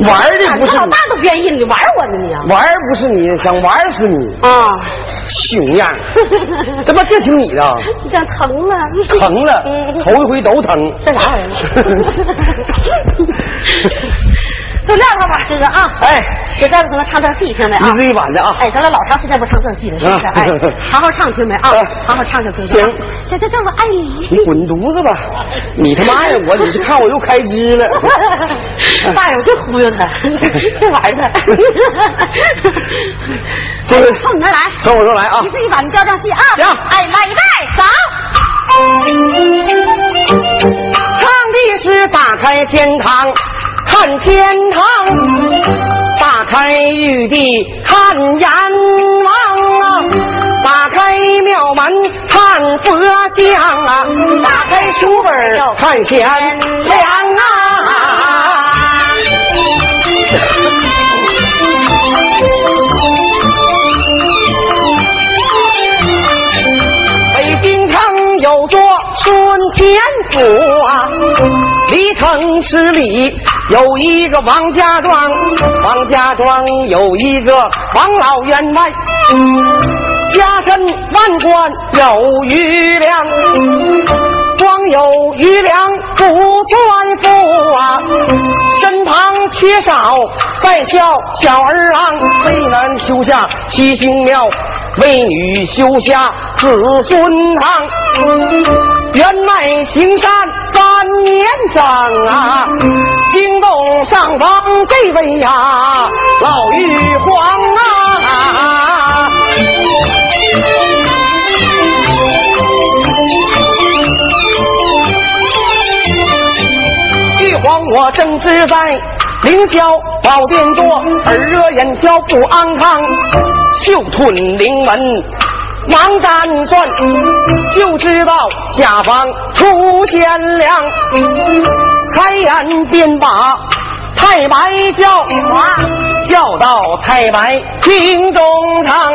玩的不是你老大，都愿意，你玩我呢你啊？玩不是你，想玩死你，啊，熊样，这不这听你的，你想疼了，疼了嗯，头一回都疼。这啥玩意儿？就撂他吧，哥哥啊！哎，给这个可能唱正戏，听没啊？一字一板的啊。哎，咱俩老长时间不唱正戏了，是不是？啊哎，好好唱，听没啊啊？好好唱唱，听行？行小哥哥，我爱你。你滚犊子吧！你他妈呀！我你是看我又开支了。大友就忽悠他，这玩意儿。这个冲你那来，从我这来啊一！字一板的标正戏啊！行哎，来预备，走。唱的是打开天堂看天堂，打开玉帝看阎王啊，打开庙门看佛像啊，打开书本儿看贤良啊。北京城有座顺天府啊，离城十里有一个王家庄，王家庄有一个王老员外，家身万贯有余粮，光有余粮不算富啊，身旁缺少在校小儿郎，为男修下七星庙。为女修下子孙堂，员外行善三年整啊，惊动上方这位呀老玉皇啊。玉皇我正直在凌霄宝殿坐，耳热眼焦不安康，袖吞灵门忙干算，就知道下方出贤良，开眼便把太白叫，叫到太白厅中堂。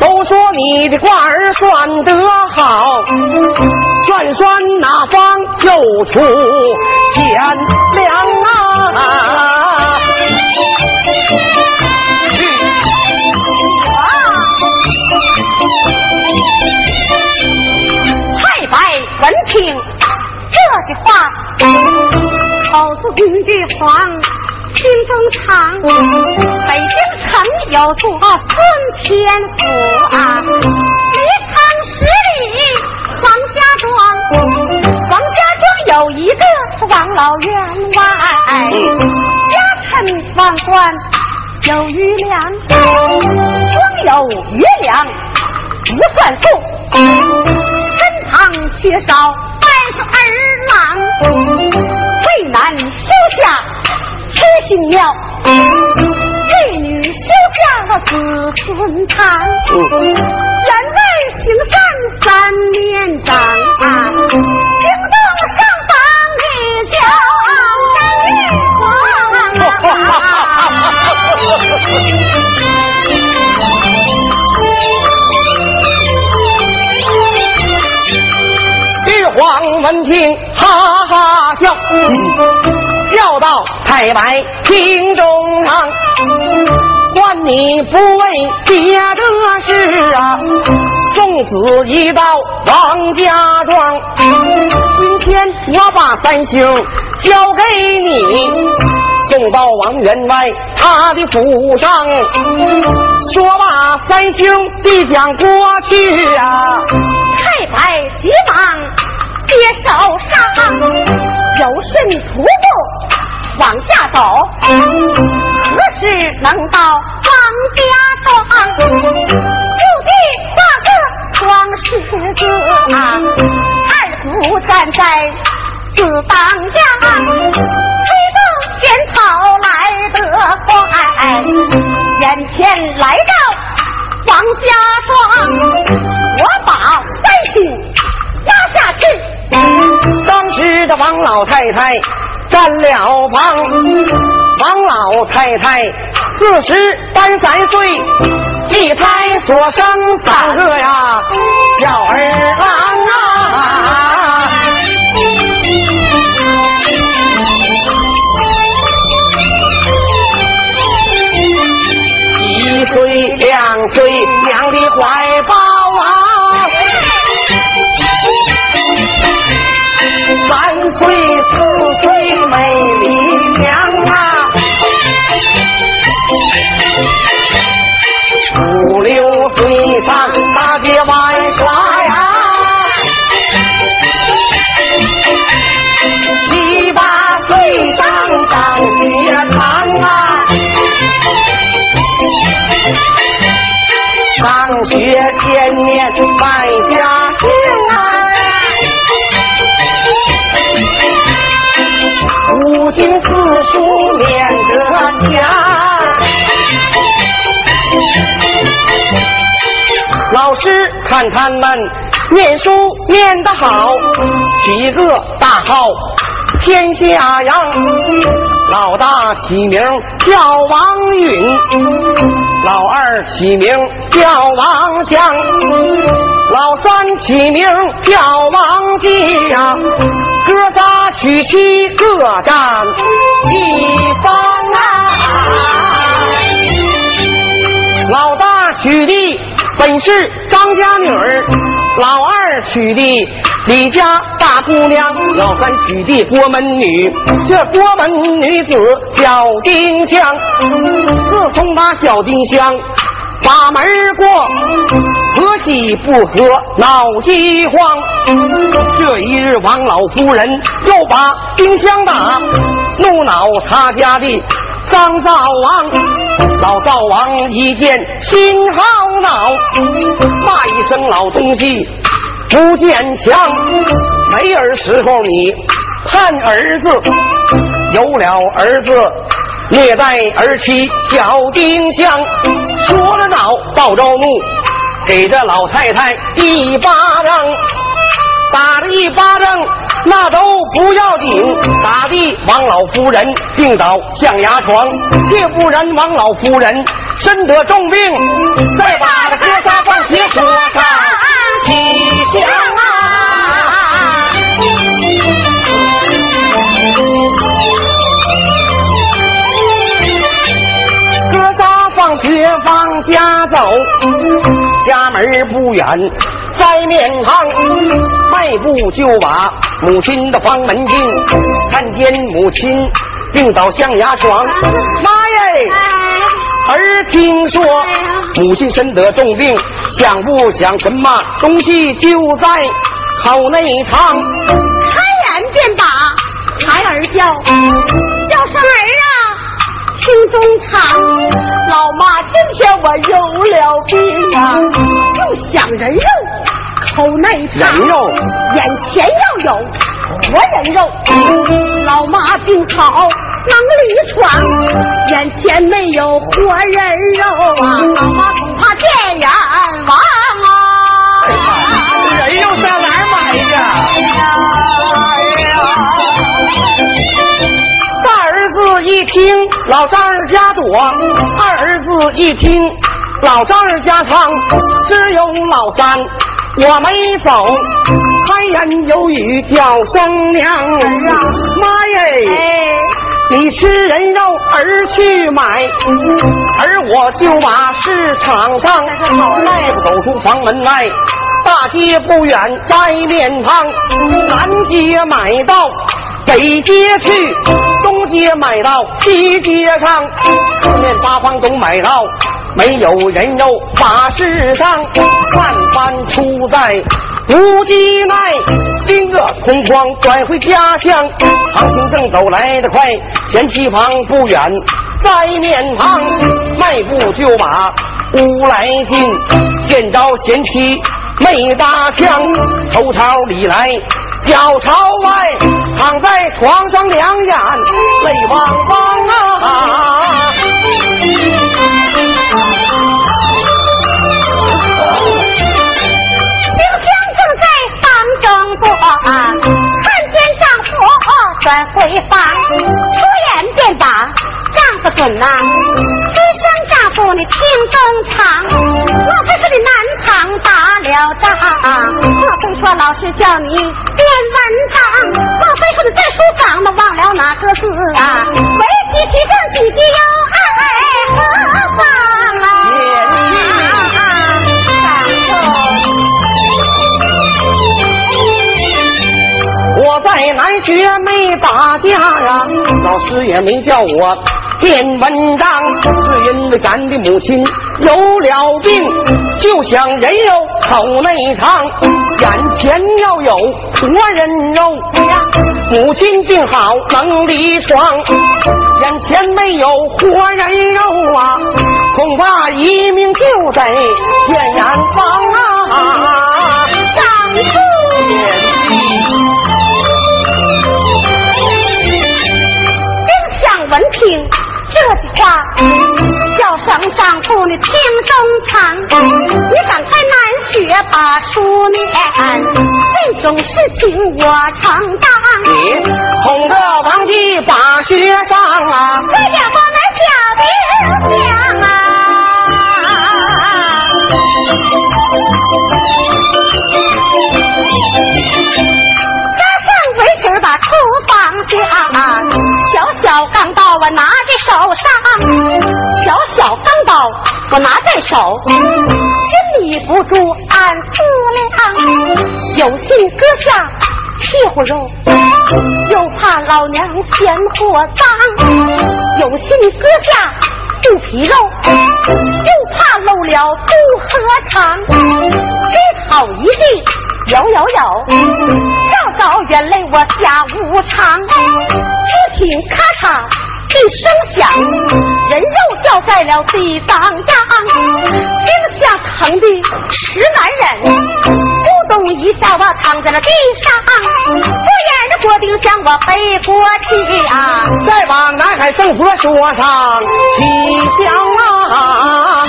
都说你的卦儿算得好，算算哪方又出贤良啊？闻听这句话，口吐玉黄心中长。北京城有座顺天府啊，离城十里王家庄。王家庄有一个是王老员外，家产万贯有余粮，光有余粮不算数。缺少半是儿郎，为男休下七星庙，为女休下子孙长。员外行善三年长啊，惊动上方的骄傲的玉皇黄文听，哈哈笑，笑到太白厅中堂。换你不为别的事啊，送子一到王家庄。今天我把三星交给你，送到王员外他的府上。说罢，三星递将过去啊。太白急忙接手上，有顺徒步往下走，何时能到王家庄？就地画个双十字，二虎站在子当家，推动仙草来得快，眼前来到王家庄，我把三星压下去。当时的王老太太占了房王老太太四十单三岁一胎所生三个呀小儿郎啊。一岁两岁娘的怀抱三师看他们念书念得好，几个大号天下扬。老大起名叫王允，老二起名叫王祥，老三起名叫王继呀。哥仨娶妻各占一方啊。老大娶的本是张家女儿，老二娶的李家大姑娘，老三娶的郭门女。这郭门女子叫丁香。自从把小丁香把门过，婆媳不和闹饥荒。这一日，王老夫人又把丁香打，怒恼他家的张灶王。老灶王一见心好恼，骂一声老东西不坚强。没儿时候你盼儿子，有了儿子虐待儿妻小丁香。说着恼，暴着怒，给这老太太一巴掌。打了一巴掌，那都不要紧，打的王老夫人病倒象牙床，却不然王老夫人身得重病，再把这哥仨放学说上起香啊！哥仨放学往家走，家门不远，在面旁。迈步就把母亲的房门进，看见母亲病倒象牙床，妈耶！儿听说母亲身得重病，想不想什么东西就在口内藏？开眼便把孩儿叫，叫声儿啊，听中唱。老妈，今天我有了病啊，又想人肉。口内人肉，眼前要有活人肉。老妈病好能力闯，眼前没有活人肉啊，老妈恐怕见阎王啊！人肉上哪儿买去？哎呀！大儿子一听老丈人家躲，二儿子一听老丈人家藏，只有老三。我没走，开言有语叫声娘啊！妈耶！你吃人肉儿去买，而我就把市场上迈步走出房门外，大街不远摘面汤，南街买到北街去，东街买到西街上，四面八方都买到。没有人肉把世上，万般出在无机内，拎个空筐转回家乡。唐行正走来得快，贤妻旁不远，在面旁迈步就把屋来进，见着贤妻没搭腔，头朝里来脚朝外，躺在床上两眼泪汪汪啊。丁香正在房中坐看见丈夫转回房，出言便把丈夫准呐，一声丈夫你听中唱，莫非是你南昌打了仗？莫非说老师叫你练文章？莫非说你在书房呢忘了哪个字啊？围棋提上几句哟我在南学没打架呀老师也没叫我。练文章是因为咱的母亲有了病就想人肉口内长眼前要有活人肉。母亲病好能离床，眼前没有活人肉啊，恐怕一命就得见阎王啊！丈夫。丁香闻听这句话，叫声丈夫你听中藏，你赶快难学把书念，这种事情我承担。你哄着王继把学上啊！快点把那小兵讲啊！加上围裙把厨房下，手上，小小钢刀我拿在手，心里不住暗思量，有心割下屁股肉，又怕老娘嫌货脏，有心割下肚皮肉，又怕漏了肚和肠，这好一地摇摇摇，照照眼泪我下无常，只听咔嚓一声响，人肉掉在了地当当，惊吓疼的实难忍，咕咚一下我躺在了地上，不眼的郭丁向我背过去啊。再把南海圣佛说上吉祥啊！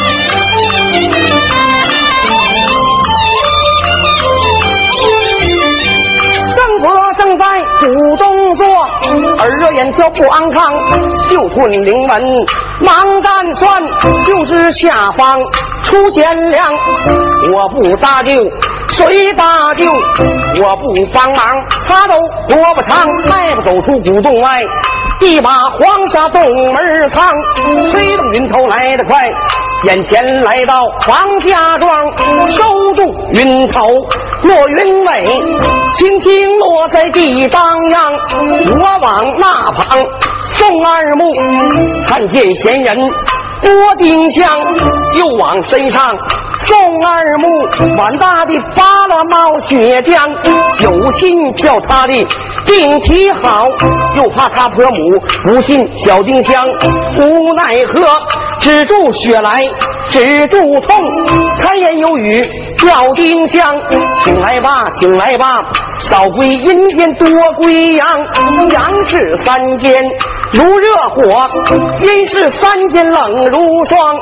圣佛正在主动作，耳热眼焦不安康，嗅吞灵门忙干算，就知下方出贤良。我不搭救，谁搭救？我不帮忙，他都活不长，迈不走出古洞外。一把黄沙洞门儿藏，推动云头来得快，眼前来到黄家庄，收住云头落云尾，轻轻落在地当央。我往那旁送二目，看见闲人郭丁香，又往身上送二目，碗大的扒了冒血浆，有心叫他的病体好，又怕他婆母不信小丁香，无奈何止住血来止住痛，开言有语叫丁香，醒来吧醒来吧，少归阴间多归阳，阳是三间如热火，阴是三间冷如霜。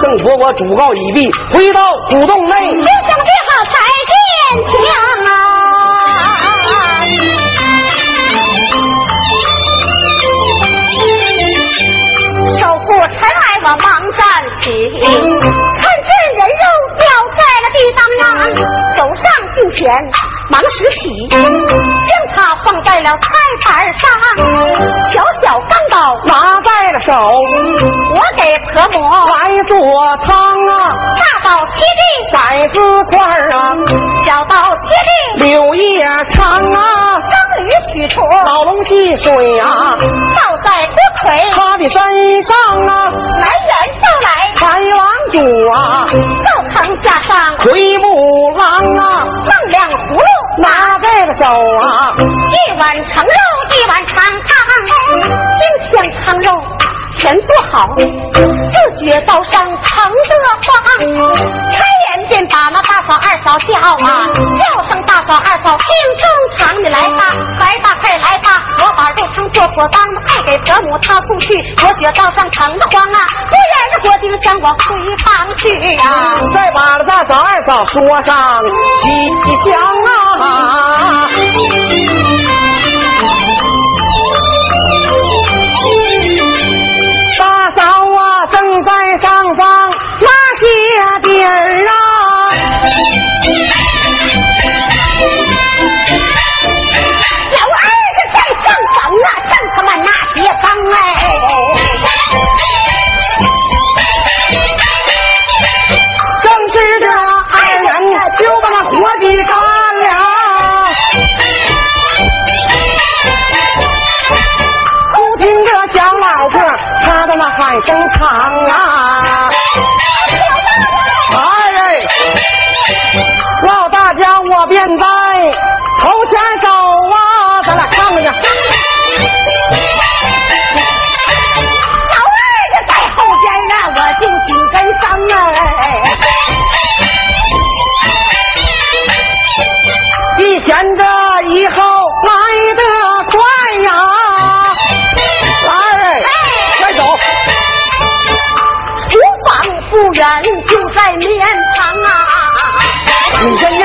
圣佛我主告已毕，回到古洞内。就想别好才坚强我尘埃我忙站起，看见人肉掉在了地当啊，走上近前忙拾起，将它放在了菜板上，小小手，我给婆母来做汤啊，大刀切地，骰子块啊，小刀切地，柳叶长啊，钢驴取出，老龙戏水啊，倒在锅盔，他的身上啊，来人就来，财王主啊，灶堂架上魁木郎啊，放两葫芦，拿在了手啊，一碗盛肉，一碗长汤，清香汤肉全做好，自觉刀上疼得慌，开眼便把那大嫂二嫂叫啊，叫声大嫂二嫂听中场，你来吧，来吧，快来吧，我把肉汤做妥当，快给婆母掏出去，我觉刀上疼得慌啊，不然的锅丁香我回房去啊。再把那大嫂二嫂说上吉祥啊。堂。远，就在面旁啊。你先进。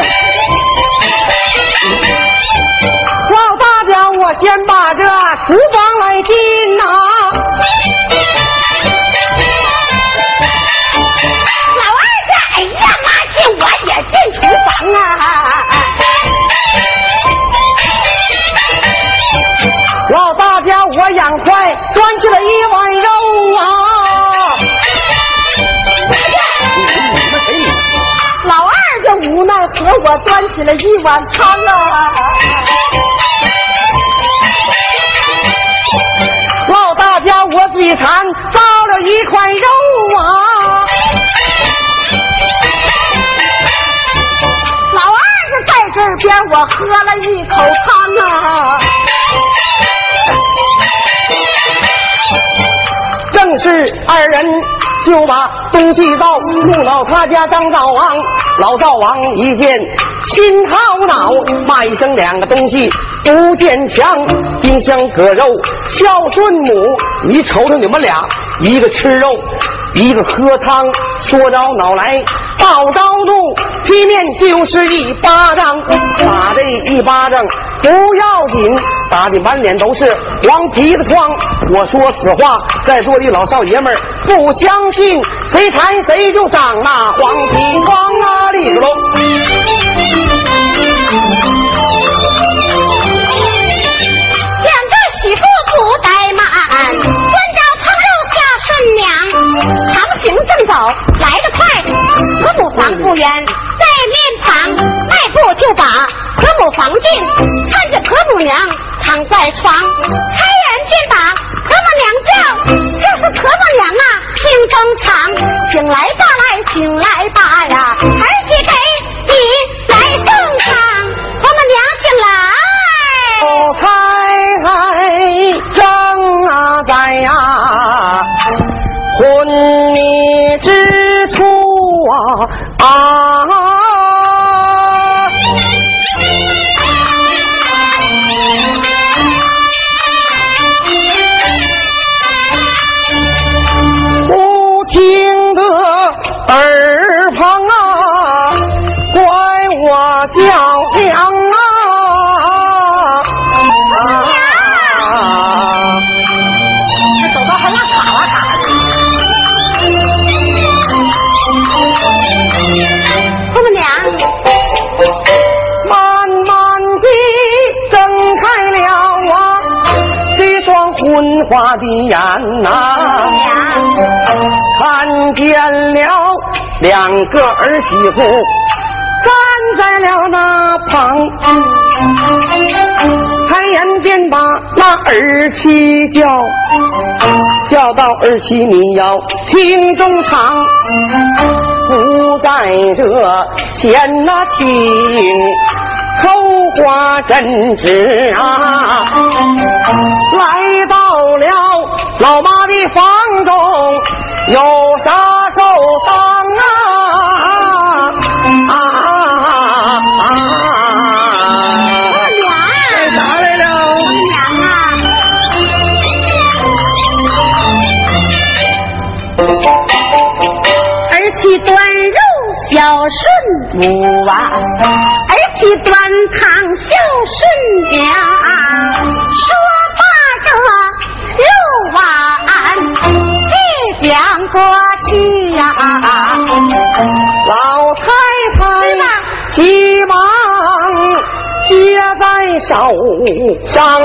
老大家，我先把这厨房来进呐、老二这，哎呀妈进，我也进厨房啊。老大家，我养快端起了一碗我端起了一碗汤啊。老大家，我嘴馋造了一块肉啊！老二在这边，我喝了一口汤啊。正是二人就把东西到，怒恼他家张灶王。老灶王一见心好恼，骂一声两个东西不见强，丁香割肉孝顺母。你瞅瞅你们俩，一个吃肉，一个喝汤，说着恼来报着怒，劈面就是一巴掌，打这一巴掌不要紧，打的满脸都是黄皮子疮。我说此话，在座的老少爷们儿不相信，谁馋谁就长那黄皮疮啊！里个喽。行正走，来得快，婆母房不远，在面旁，迈步就把婆母房进，看见婆母娘躺在床，开眼见把婆母娘叫，就是婆母娘啊，听风长，醒来吧来，醒来吧呀，儿媳给你来送汤，婆母娘醒来。昏迷之处啊啊！不听得耳旁啊，怪我叫娘花的眼呐、看见了两个儿媳妇站在了那旁，开眼便把那儿妻叫，叫到儿妻你要听中堂。不在这闲那听口花真值啊，来到了老妈的房中，有啥够当啊啊啊！娘，干啥来着？婆娘啊，儿媳端肉孝顺母啊，儿媳端汤孝顺娘。说啊肉碗一两过去呀、老太太急忙接在手上，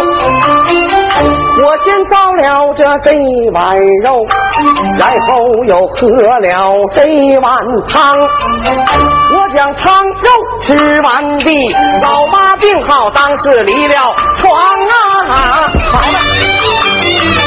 我先造了这这碗肉，然后又喝了这碗汤。我将汤肉吃完毕，老妈病好，当时离了床啊！好了，姑娘，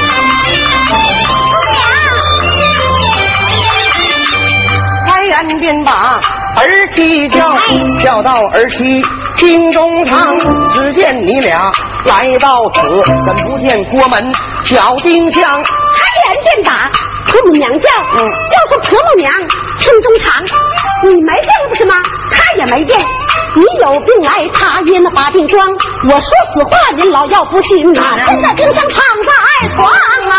开言便把儿媳叫，叫到儿媳。厅中堂。只见你俩来到此，怎不见郭门小丁香？开言便打婆母娘叫，嗯要说婆母娘厅中堂，你没病不是吗？他也没病。你有病来，他也能把病装。我说死话，您老要不信呐，现在丁香躺在床啊。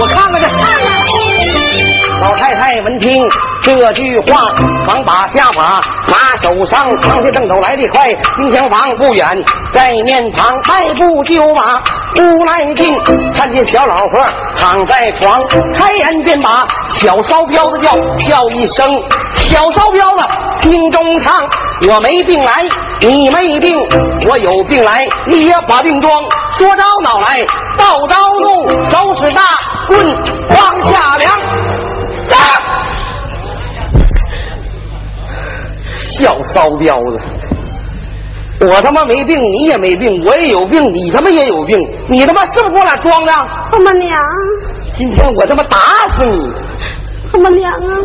我看看去。看看。老太太闻听这句话，忙把下马拿手上，扛下正走来得快。丁香房不远，在面旁迈步就往屋来进，看见小老婆躺在床，开言便把小骚彪子叫，叫一声小骚彪子，听中唱，我没病来，你没病，我有病来，你也把病装，说着恼来，道着怒，手使大棍往下量。站！小骚彪子，我他妈没病，你也没病，我也有病，你他妈也有病，你他妈是不是给我俩装的？他妈娘，今天我他妈打死你！他妈娘啊！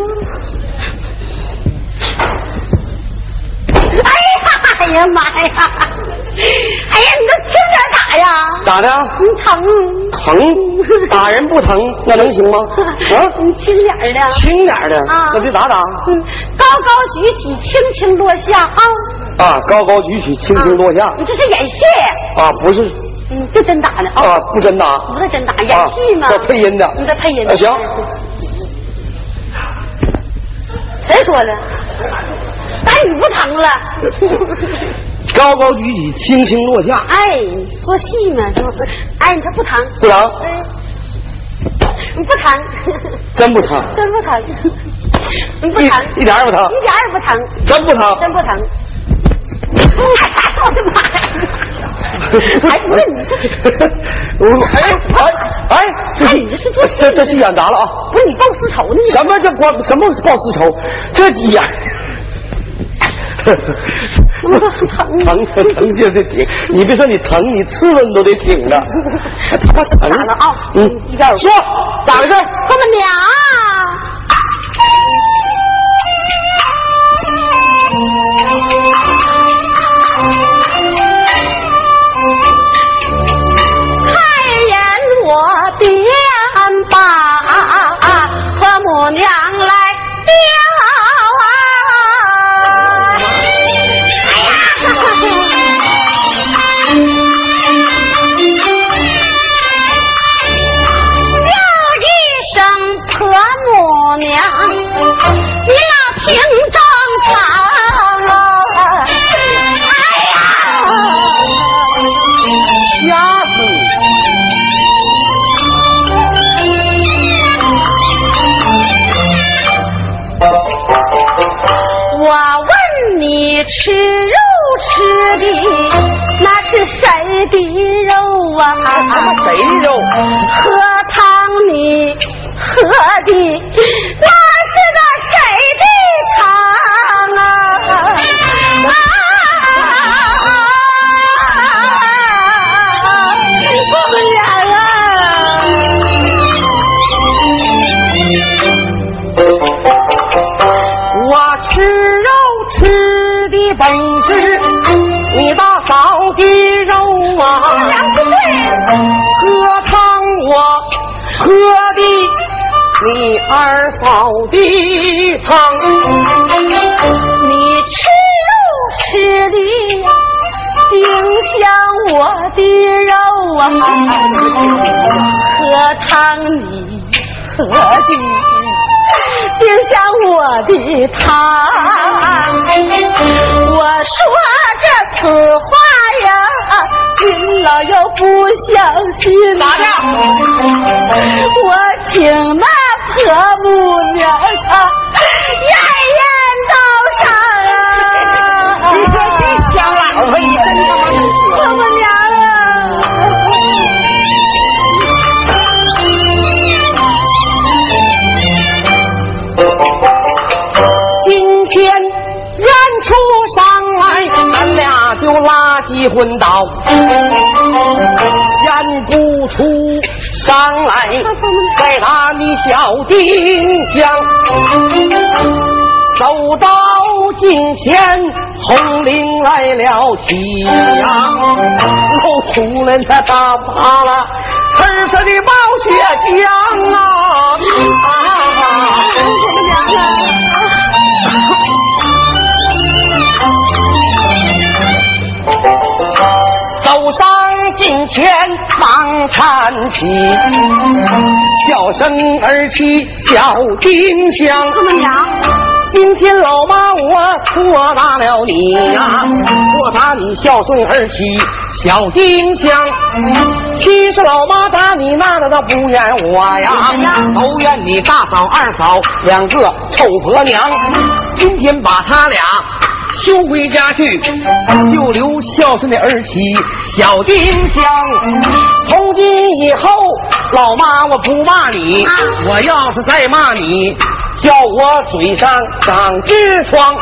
哎呀，哎呀妈呀！哎呀，你都轻点打呀！咋的？你疼？疼？打人不疼，那能行吗？啊，你轻点儿的。轻点儿的，啊那就咋打嗯，高高举起，轻轻落下啊！啊！高高举起，轻轻落下你这是演戏，啊！不是嗯，不真打的啊，啊，不真打，不是真打，演戏嘛。啊这配音的你这配音的。啊行。谁说的？打你不疼了？高高举起，轻轻落下，哎，做戏嘛，是不是？哎，你这不疼？不疼，哎，你不疼，真不疼，真不疼，你不疼，一点儿也不疼，一点儿也不疼，真不疼。真不疼。我的妈呀！哎，不是你是，我哎哎哎，这哎是你这是做戏这这是演砸了啊！不是你报私仇呢？什么叫光什么报私仇？这演 疼疼疼疼就得挺，你别说你疼，你刺了你都得挺着。他妈 疼啊嗯说咋回事？婆母娘，开言我便把婆母娘来叫啊！吃肉吃的那是谁的肉啊？谁的肉？喝汤你喝的那的本是你大嫂的肉啊，喝汤我喝的你二嫂的汤，你吃肉吃的呀，丁香我的肉啊，喝汤你喝的丁香我的他。我说这此话呀，您老又不相信咋的？我请那婆母娘啊，验就拉鸡昏倒，认不出上来，再打你小丁香。走到近前，红绫来了起呀，露出了那大巴了，赤色的毛血浆啊！走上近前忙搀起，小声儿起小丁香。今天老妈我错打了你呀，错打你孝顺儿媳小丁香。其实老妈打你那那不怨我呀，都怨你大嫂二嫂两个臭婆娘。今天把他俩休回家去，就留孝顺的儿媳小丁香。从今以后，老妈我不骂你，我要是再骂你。叫我嘴上长痔疮，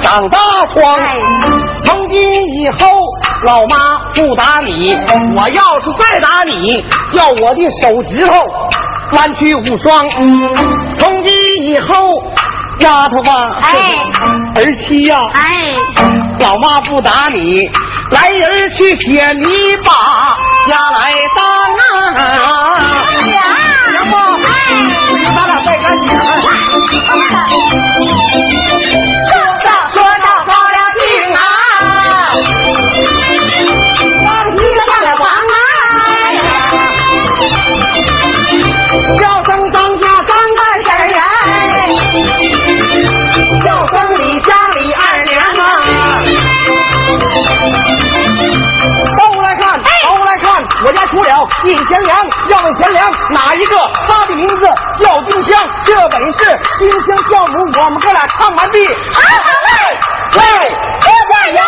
长大疮。从今以后，老妈不打你，我要是再打你，叫我的手指头弯曲无双。从今以后，丫头吧，哎，儿妻呀，哎，老妈不打你，来人去写泥巴，家来当啊！娘不，哎，咱俩再干姐。说家出了一贤良，要问贤良哪一个？他的名字叫丁香，这本是丁香教母，我们哥俩唱完毕。好好嘞，喂，不管杨。